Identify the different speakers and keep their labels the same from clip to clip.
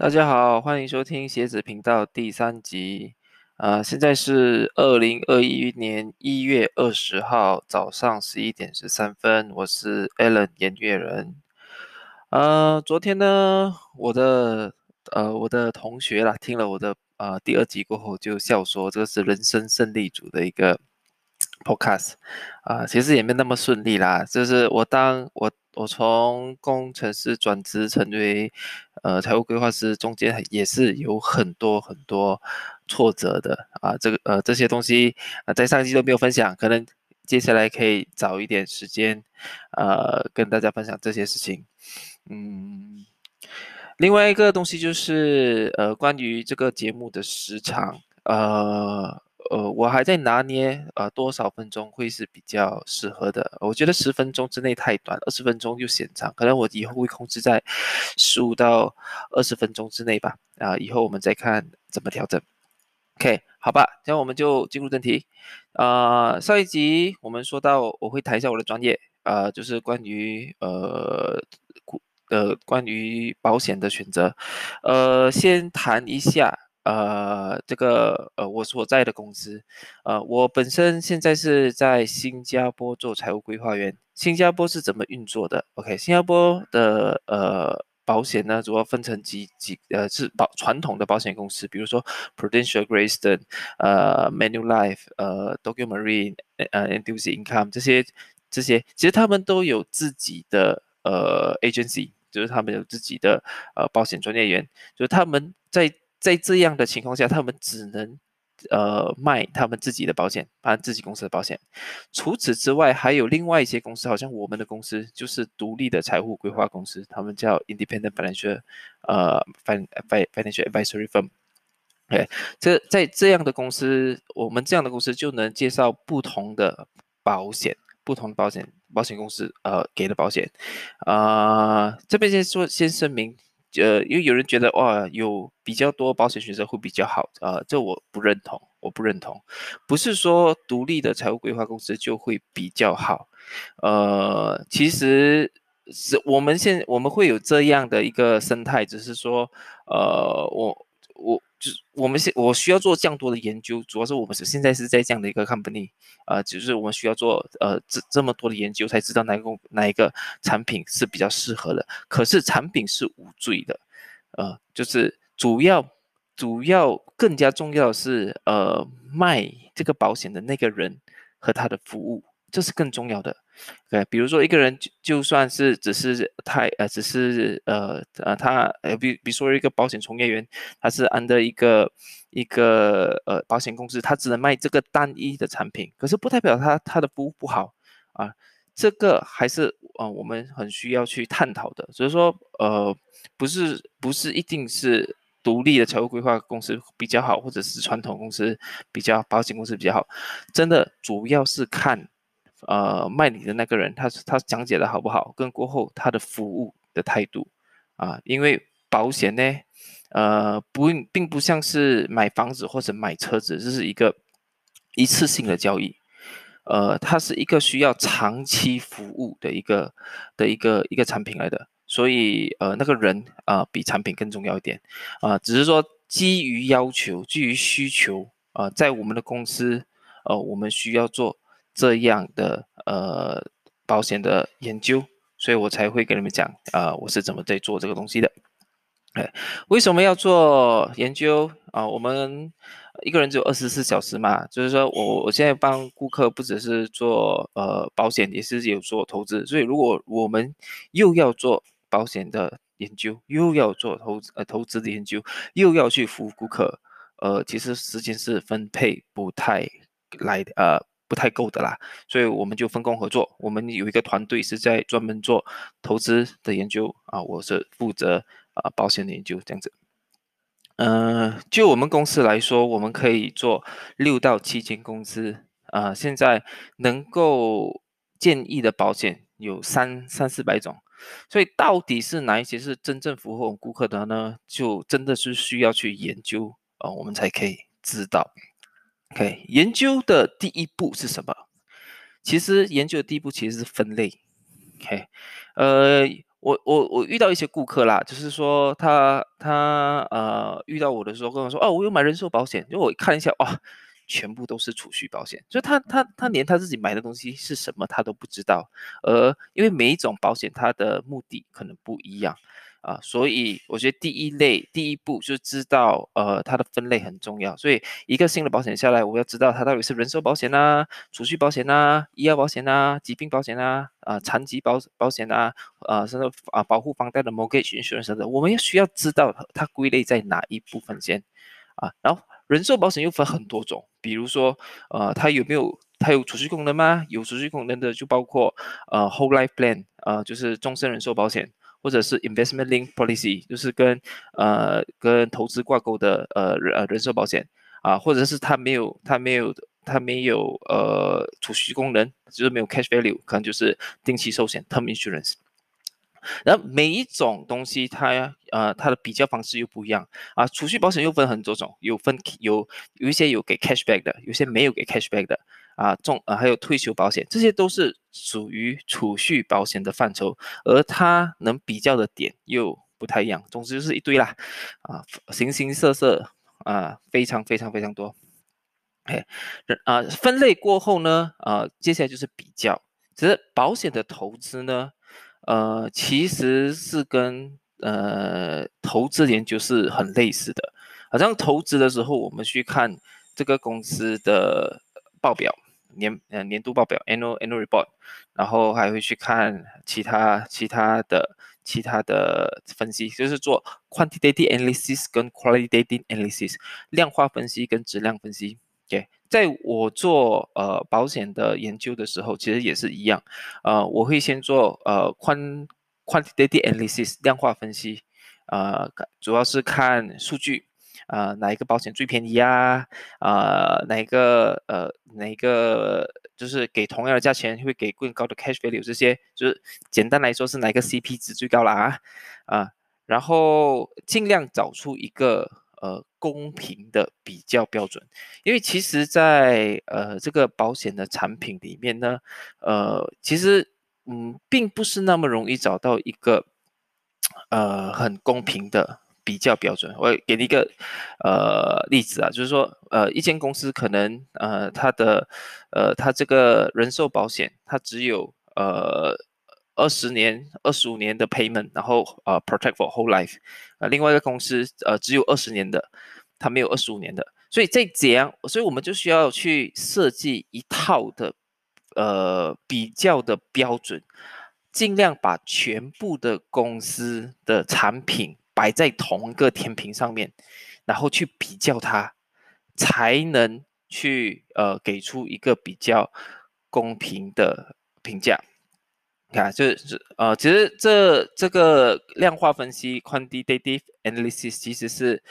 Speaker 1: 大家好，欢迎收听鞋子频道第三集。呃，现在是二零二一年一月二十号早上十一点十三分，我是 Alan 颜月人。呃，昨天呢，我的呃我的同学啦，听了我的呃第二集过后，就笑说这个是人生胜利组的一个 podcast 啊，其实也没那么顺利啦，就是我当我。我从工程师转职成为呃财务规划师，中间也是有很多很多挫折的啊。这个呃这些东西啊，在上一期都没有分享，可能接下来可以找一点时间呃跟大家分享这些事情。嗯，另外一个东西就是呃关于这个节目的时长呃。呃，我还在拿捏，呃，多少分钟会是比较适合的？我觉得十分钟之内太短，二十分钟就嫌长，可能我以后会控制在十五到二十分钟之内吧。啊，以后我们再看怎么调整。OK，好吧，这样我们就进入正题。啊，上一集我们说到，我会谈一下我的专业，啊，就是关于呃股呃关于保险的选择。呃，先谈一下。呃，这个呃，我所在的公司，呃，我本身现在是在新加坡做财务规划员。新加坡是怎么运作的？OK，新加坡的呃保险呢，主要分成几几呃是保传统的保险公司，比如说 Prudential Greyston，呃，Manulife，呃，Tokio Marine，呃 e n d u c e Income 这些这些，其实他们都有自己的呃 agency，就是他们有自己的呃保险专业员，就是他们在。在这样的情况下，他们只能呃卖他们自己的保险，卖自己公司的保险。除此之外，还有另外一些公司，好像我们的公司就是独立的财务规划公司，他们叫 Independent Financial 呃，FIN FINANCIAL Advisory Firm。哎，这在这样的公司，我们这样的公司就能介绍不同的保险，不同的保险保险公司呃给的保险。啊，这边先说先声明。呃，因为有人觉得哇，有比较多保险选择会比较好，呃，这我不认同，我不认同，不是说独立的财务规划公司就会比较好，呃，其实是我们现我们会有这样的一个生态，只是说，呃，我我。就是我们现我需要做这样多的研究，主要是我们是现在是在这样的一个 company，呃，就是我们需要做呃这这么多的研究，才知道哪个哪一个产品是比较适合的。可是产品是无罪的，呃，就是主要主要更加重要的是呃卖这个保险的那个人和他的服务。这是更重要的，对，比如说一个人就就算是只是太呃，只是呃呃他呃比比如说一个保险从业员，他是安的一个一个呃保险公司，他只能卖这个单一的产品，可是不代表他他的服务不好啊，这个还是呃我们很需要去探讨的，所以说呃不是不是一定是。独立的财务规划公司比较好，或者是传统公司比较保险公司比较好，真的主要是看。呃，卖你的那个人，他他讲解的好不好，跟过后他的服务的态度啊，因为保险呢，呃，不并不像是买房子或者买车子，这是一个一次性的交易，呃，它是一个需要长期服务的一个的一个一个产品来的，所以呃，那个人啊，比产品更重要一点啊，只是说基于要求，基于需求啊，在我们的公司，呃，我们需要做。这样的呃保险的研究，所以我才会跟你们讲啊，我是怎么在做这个东西的。哎，为什么要做研究啊？我们一个人只有二十四小时嘛，就是说我我现在帮顾客不只是做呃保险，也是有做投资，所以如果我们又要做保险的研究，又要做投资呃投资的研究，又要去服务顾客，呃，其实时间是分配不太来呃。不太够的啦，所以我们就分工合作。我们有一个团队是在专门做投资的研究啊，我是负责啊保险的研究这样子。嗯，就我们公司来说，我们可以做六到七间公司啊。现在能够建议的保险有三三四百种，所以到底是哪一些是真正符合我们顾客的呢？就真的是需要去研究啊，我们才可以知道。OK，研究的第一步是什么？其实研究的第一步其实是分类。OK，呃，我我我遇到一些顾客啦，就是说他他呃遇到我的时候跟我说，哦，我有买人寿保险，就我看一下，哇，全部都是储蓄保险，就他他他连他自己买的东西是什么他都不知道，而因为每一种保险它的目的可能不一样。啊，所以我觉得第一类第一步就是知道，呃，它的分类很重要。所以一个新的保险下来，我要知道它到底是人寿保险呐、储蓄保险呐、医药保险呐、疾病保险呐、啊残疾保保险呐、啊甚至啊保护房贷的 mortgage insurance 等等，我们要需要知道它归类在哪一部分先啊。然后人寿保险又分很多种，比如说，呃，它有没有它有储蓄功能吗？有储蓄功能的就包括呃 whole life plan，呃就是终身人寿保险。或者是 investment link policy，就是跟呃跟投资挂钩的呃呃人寿保险啊，或者是它没有它没有它没有呃储蓄功能，就是没有 cash value，可能就是定期寿险 term insurance。然后每一种东西它呃它的比较方式又不一样啊，储蓄保险又分很多种，有分有有一些有给 cashback 的，有些没有给 cashback 的。啊，重啊，还有退休保险，这些都是属于储蓄保险的范畴，而它能比较的点又不太一样。总之就是一堆啦，啊，形形色色啊，非常非常非常多。哎，啊，分类过后呢，啊，接下来就是比较。其实保险的投资呢，呃，其实是跟呃投资研究是很类似的。好像投资的时候，我们去看这个公司的报表。年呃年度报表 annual annual report，然后还会去看其他其他的其他的分析，就是做 quantitative analysis 跟 qualitative analysis 量化分析跟质量分析。OK，在我做呃保险的研究的时候，其实也是一样，呃我会先做呃 quant quantitative analysis 量化分析，呃主要是看数据。啊，哪一个保险最便宜啊？啊，哪一个呃，哪一个就是给同样的价钱会给更高的 cash value？这些就是简单来说是哪个 CP 值最高了啊？啊，然后尽量找出一个呃公平的比较标准，因为其实，在呃这个保险的产品里面呢，呃，其实嗯，并不是那么容易找到一个呃很公平的。比较标准，我给你一个呃例子啊，就是说呃一间公司可能呃它的呃它这个人寿保险它只有呃二十年二十五年的 payment，然后呃 protect for whole life，呃另外一个公司呃只有二十年的，它没有二十五年的，所以这怎样？所以我们就需要去设计一套的呃比较的标准，尽量把全部的公司的产品。摆在同一个天平上面，然后去比较它，才能去呃给出一个比较公平的评价。看，就是呃，其实这这个量化分析 （quantitative analysis） 其实是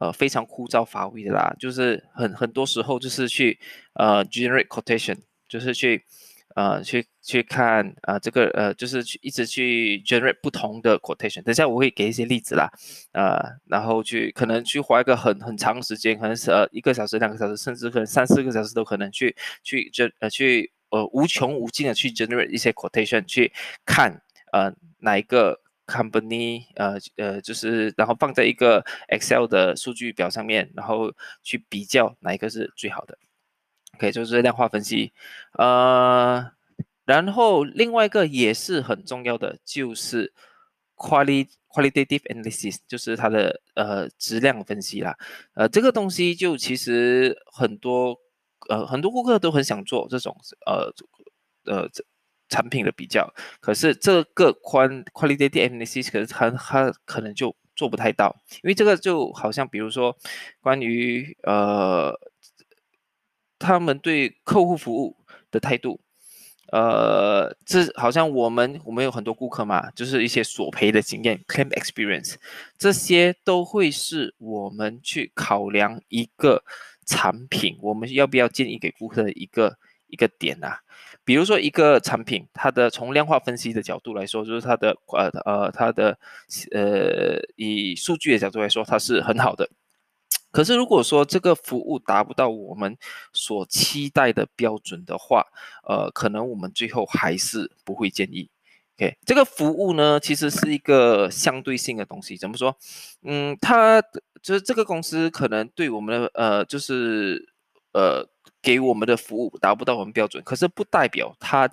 Speaker 1: 呃非常枯燥乏味的啦，就是很很多时候就是去呃 generate quotation，就是去。呃，去去看啊，这个呃，就是去一直去 generate 不同的 quotation。等下我会给一些例子啦，呃，然后去可能去花一个很很长时间，可能是呃一个小时、两个小时，甚至可能三四个小时都可能去去 gen 呃去呃无穷无尽的去 generate 一些 quotation，去看呃哪一个 company 呃呃就是然后放在一个 Excel 的数据表上面，然后去比较哪一个是最好的。OK，就是量化分析，呃，然后另外一个也是很重要的，就是 quality qualitative analysis，就是它的呃质量分析啦。呃，这个东西就其实很多呃很多顾客都很想做这种呃呃产品的比较，可是这个 qual qualitative analysis 可是他他可能就做不太到，因为这个就好像比如说关于呃。他们对客户服务的态度，呃，这好像我们我们有很多顾客嘛，就是一些索赔的经验 （claim experience），这些都会是我们去考量一个产品我们要不要建议给顾客的一个一个点啊。比如说一个产品，它的从量化分析的角度来说，就是它的呃呃它的呃以数据的角度来说，它是很好的。可是，如果说这个服务达不到我们所期待的标准的话，呃，可能我们最后还是不会建议。OK，这个服务呢，其实是一个相对性的东西。怎么说？嗯，它就是这个公司可能对我们的呃，就是呃，给我们的服务达不到我们标准，可是不代表他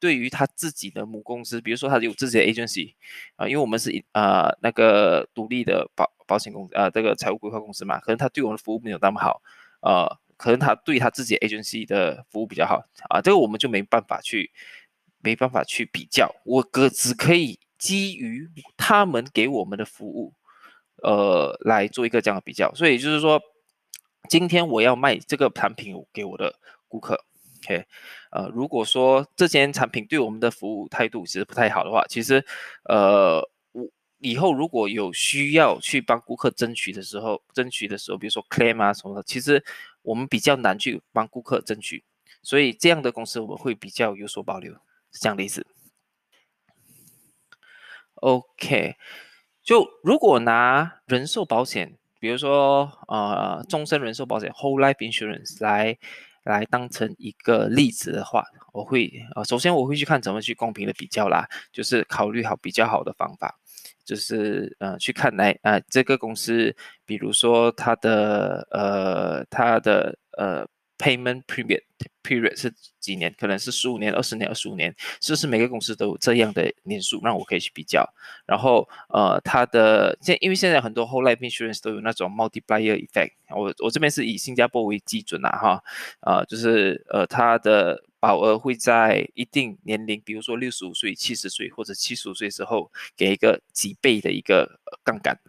Speaker 1: 对于他自己的母公司，比如说他有自己的 agency 啊，因为我们是呃那个独立的保保险公司啊，这个财务规划公司嘛，可能他对我们的服务没有那么好，呃，可能他对他自己 agency 的服务比较好啊，这个我们就没办法去。没办法去比较，我哥只可以基于他们给我们的服务，呃，来做一个这样的比较。所以就是说，今天我要卖这个产品给我的顾客，OK，呃，如果说这间产品对我们的服务态度其实不太好的话，其实，呃，以后如果有需要去帮顾客争取的时候，争取的时候，比如说 claim 啊什么的，其实我们比较难去帮顾客争取，所以这样的公司我们会比较有所保留。是这样的意思。OK，就如果拿人寿保险，比如说呃终身人寿保险 （Whole Life Insurance） 来来当成一个例子的话，我会呃首先我会去看怎么去公平的比较啦，就是考虑好比较好的方法，就是呃去看来呃这个公司，比如说它的呃它的呃。Payment period period 是几年？可能是十五年、二十年、二十五年，是不是每个公司都有这样的年数，让我可以去比较？然后，呃，它的现因为现在很多 whole life insurance 都有那种 multiplier effect，我我这边是以新加坡为基准啦，哈，呃，就是呃，它的保额会在一定年龄，比如说六十五岁、七十岁或者七十五岁之后，给一个几倍的一个杠杆，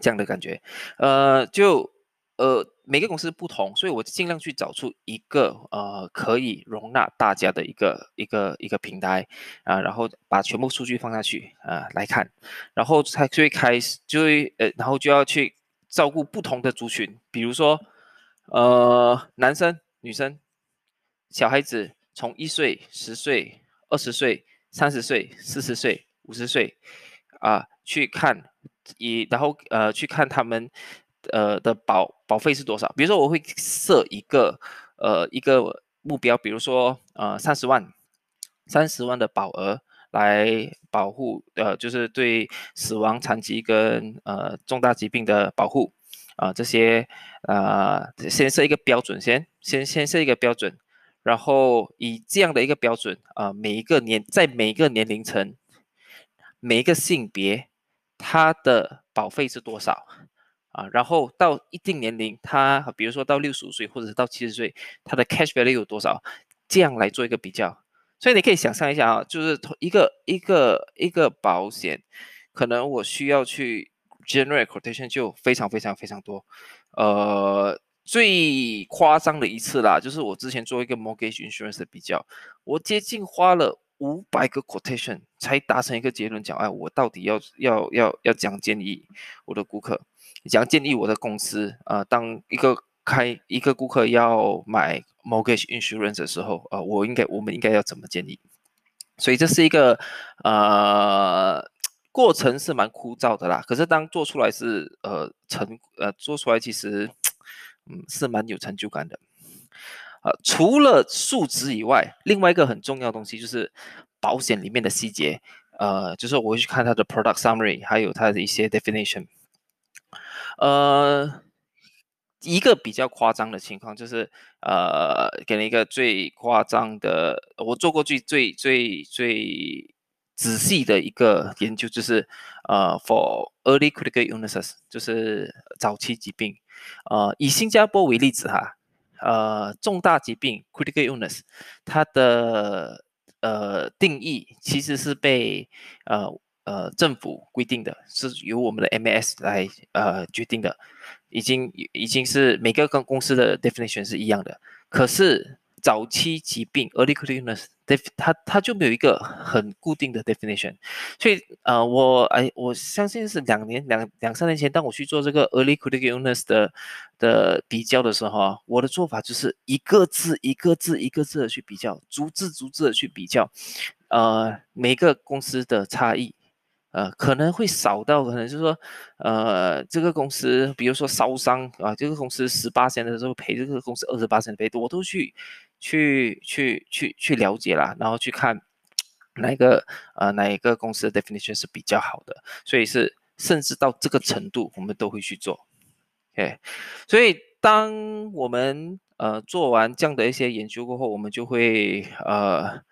Speaker 1: 这样的感觉，呃，就。呃，每个公司不同，所以我尽量去找出一个呃可以容纳大家的一个一个一个平台啊，然后把全部数据放下去啊来看，然后才就会开始就会呃，然后就要去照顾不同的族群，比如说呃男生、女生、小孩子，从一岁、十岁、二十岁、三十岁、四十岁、五十岁啊去看，以然后呃去看他们。呃的保保费是多少？比如说我会设一个呃一个目标，比如说呃三十万，三十万的保额来保护呃就是对死亡、残疾跟呃重大疾病的保护啊这些啊先设一个标准，先先先设一个标准，然后以这样的一个标准啊每一个年在每一个年龄层，每一个性别它的保费是多少？啊，然后到一定年龄，他比如说到六十五岁或者是到七十岁，他的 cash value 有多少？这样来做一个比较。所以你可以想象一下啊，就是一个一个一个保险，可能我需要去 generate quotation 就非常非常非常多。呃，最夸张的一次啦，就是我之前做一个 mortgage insurance 的比较，我接近花了五百个 quotation 才达成一个结论，讲哎，我到底要要要要讲建议我的顾客。想建议我的公司，呃，当一个开一个顾客要买 mortgage insurance 的时候，呃，我应该我们应该要怎么建议？所以这是一个呃过程是蛮枯燥的啦。可是当做出来是呃成呃做出来其实嗯是蛮有成就感的。呃，除了数值以外，另外一个很重要的东西就是保险里面的细节。呃，就是我会去看它的 product summary，还有它的一些 definition。呃，一个比较夸张的情况就是，呃，给了一个最夸张的，我做过最最最最仔细的一个研究，就是呃，for early critical illnesses，就是早期疾病，呃，以新加坡为例子哈，呃，重大疾病 critical illness，它的呃定义其实是被呃。呃，政府规定的是由我们的 MAS 来呃决定的，已经已经是每个公公司的 definition 是一样的。可是早期疾病 early critical 它它就没有一个很固定的 definition。所以呃，我哎，我相信是两年两两三年前，当我去做这个 early critical illness 的的比较的时候啊，我的做法就是一个字一个字一个字的去比较，逐字逐字的去比较，呃，每个公司的差异。呃，可能会少到，可能就是说，呃，这个公司，比如说烧伤啊，这个公司十八线的时候赔这个公司二十八线赔，我都去去去去去了解啦，然后去看，哪一个呃哪一个公司的 definition 是比较好的，所以是甚至到这个程度，我们都会去做。OK，所以当我们呃做完这样的一些研究过后，我们就会呃。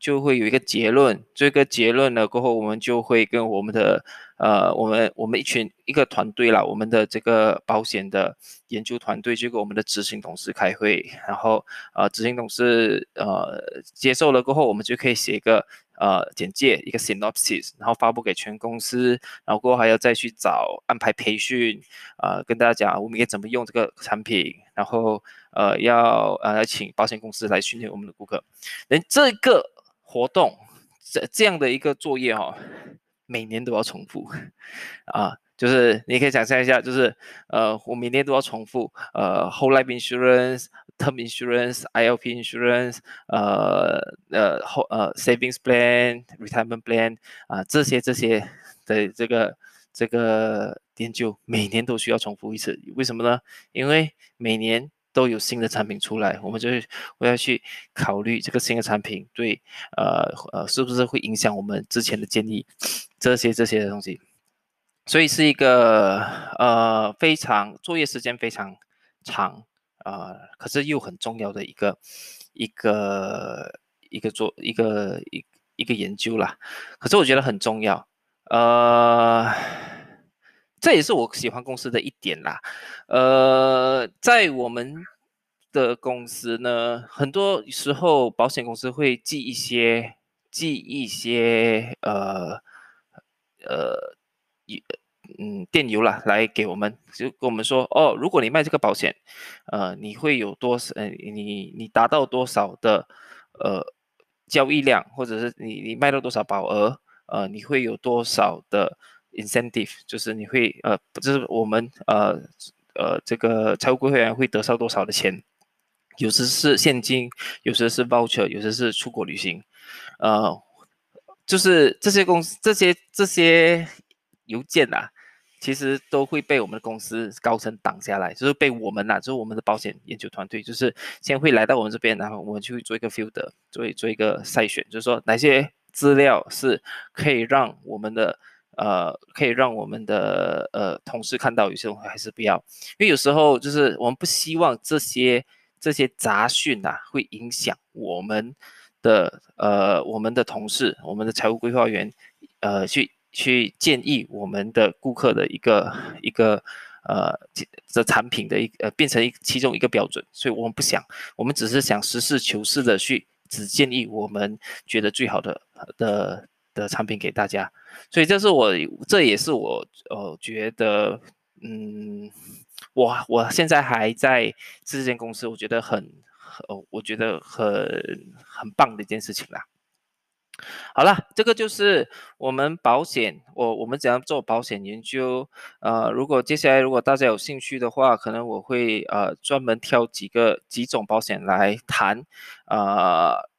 Speaker 1: 就会有一个结论，这个结论了过后，我们就会跟我们的呃，我们我们一群一个团队啦，我们的这个保险的研究团队就跟我们的执行董事开会，然后呃，执行董事呃接受了过后，我们就可以写一个呃简介，一个 synopsis，然后发布给全公司，然后过后还要再去找安排培训，呃，跟大家讲我们应该怎么用这个产品，然后呃要呃请保险公司来训练我们的顾客，连这个。活动这这样的一个作业哈，每年都要重复啊，就是你可以想象一下，就是呃，我每年都要重复呃，whole life insurance、term insurance、ILP insurance、呃呃后呃 savings plan、retirement plan 啊，这些这些的这个这个研究每年都需要重复一次，为什么呢？因为每年。都有新的产品出来，我们就我要去考虑这个新的产品对呃呃是不是会影响我们之前的建议，这些这些的东西，所以是一个呃非常作业时间非常长呃，可是又很重要的一个一个一个做一个一一个研究啦。可是我觉得很重要，呃。这也是我喜欢公司的一点啦，呃，在我们的公司呢，很多时候保险公司会寄一些寄一些呃呃一嗯电邮啦来给我们，就跟我们说哦，如果你卖这个保险，呃，你会有多少？呃，你你达到多少的呃交易量，或者是你你卖到多少保额，呃，你会有多少的？incentive 就是你会呃，就是我们呃呃这个财务规划员会得到多少的钱，有时是现金，有时是 voucher，有时是出国旅行，呃，就是这些公司这些这些邮件啊，其实都会被我们的公司高层挡下来，就是被我们呐，就是我们的保险研究团队，就是先会来到我们这边，然后我们去做一个 filter，做做一个筛选，就是说哪些资料是可以让我们的。呃，可以让我们的呃同事看到有些东西还是不要，因为有时候就是我们不希望这些这些杂讯呐会影响我们的呃我们的同事，我们的财务规划员，呃去去建议我们的顾客的一个一个呃这产品的一呃变成一其中一个标准，所以我们不想，我们只是想实事求是的去只建议我们觉得最好的的。的产品给大家，所以这是我，这也是我，呃，觉得，嗯，我我现在还在这间公司，我觉得很，呃，我觉得很很棒的一件事情啦。好了，这个就是我们保险，我我们怎样做保险研究，呃，如果接下来如果大家有兴趣的话，可能我会呃专门挑几个几种保险来谈，呃。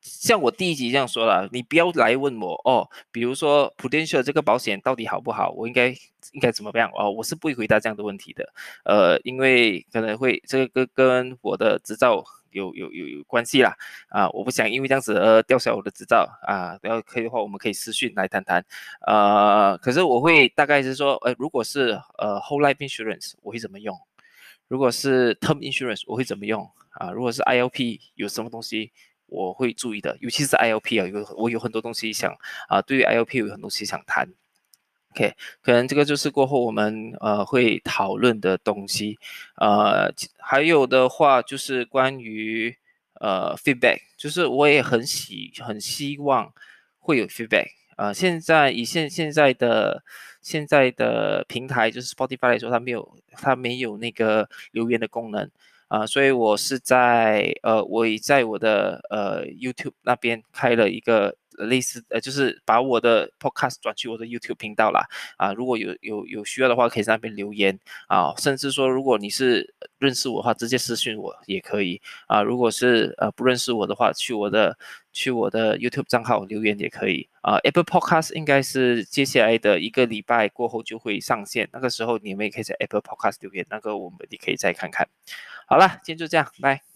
Speaker 1: 像我第一集这样说了，你不要来问我哦。比如说，Prudential 这个保险到底好不好？我应该应该怎么样哦？我是不会回答这样的问题的。呃，因为可能会这个跟我的执照有有有有关系啦。啊，我不想因为这样子而吊销我的执照啊。然后可以的话，我们可以私讯来谈谈。呃，可是我会大概是说，呃，如果是呃 Whole Life Insurance，我会怎么用？如果是 Term Insurance，我会怎么用？啊，如果是 ILP，有什么东西？我会注意的，尤其是 ILP 啊，有我有很多东西想啊，对于 ILP 有很多东西想谈。OK，可能这个就是过后我们呃会讨论的东西。呃，还有的话就是关于呃 feedback，就是我也很喜很希望会有 feedback。呃，现在以现现在的现在的平台就是 Spotify 来说，它没有它没有那个留言的功能。啊，所以我是在呃，我也在我的呃 YouTube 那边开了一个类似呃，就是把我的 Podcast 转去我的 YouTube 频道啦。啊，如果有有有需要的话，可以在那边留言啊，甚至说如果你是认识我的话，直接私信我也可以啊。如果是呃不认识我的话，去我的去我的 YouTube 账号留言也可以啊。Apple Podcast 应该是接下来的一个礼拜过后就会上线，那个时候你们也可以在 Apple Podcast 留言，那个我们你可以再看看。好了，今天就这样，拜。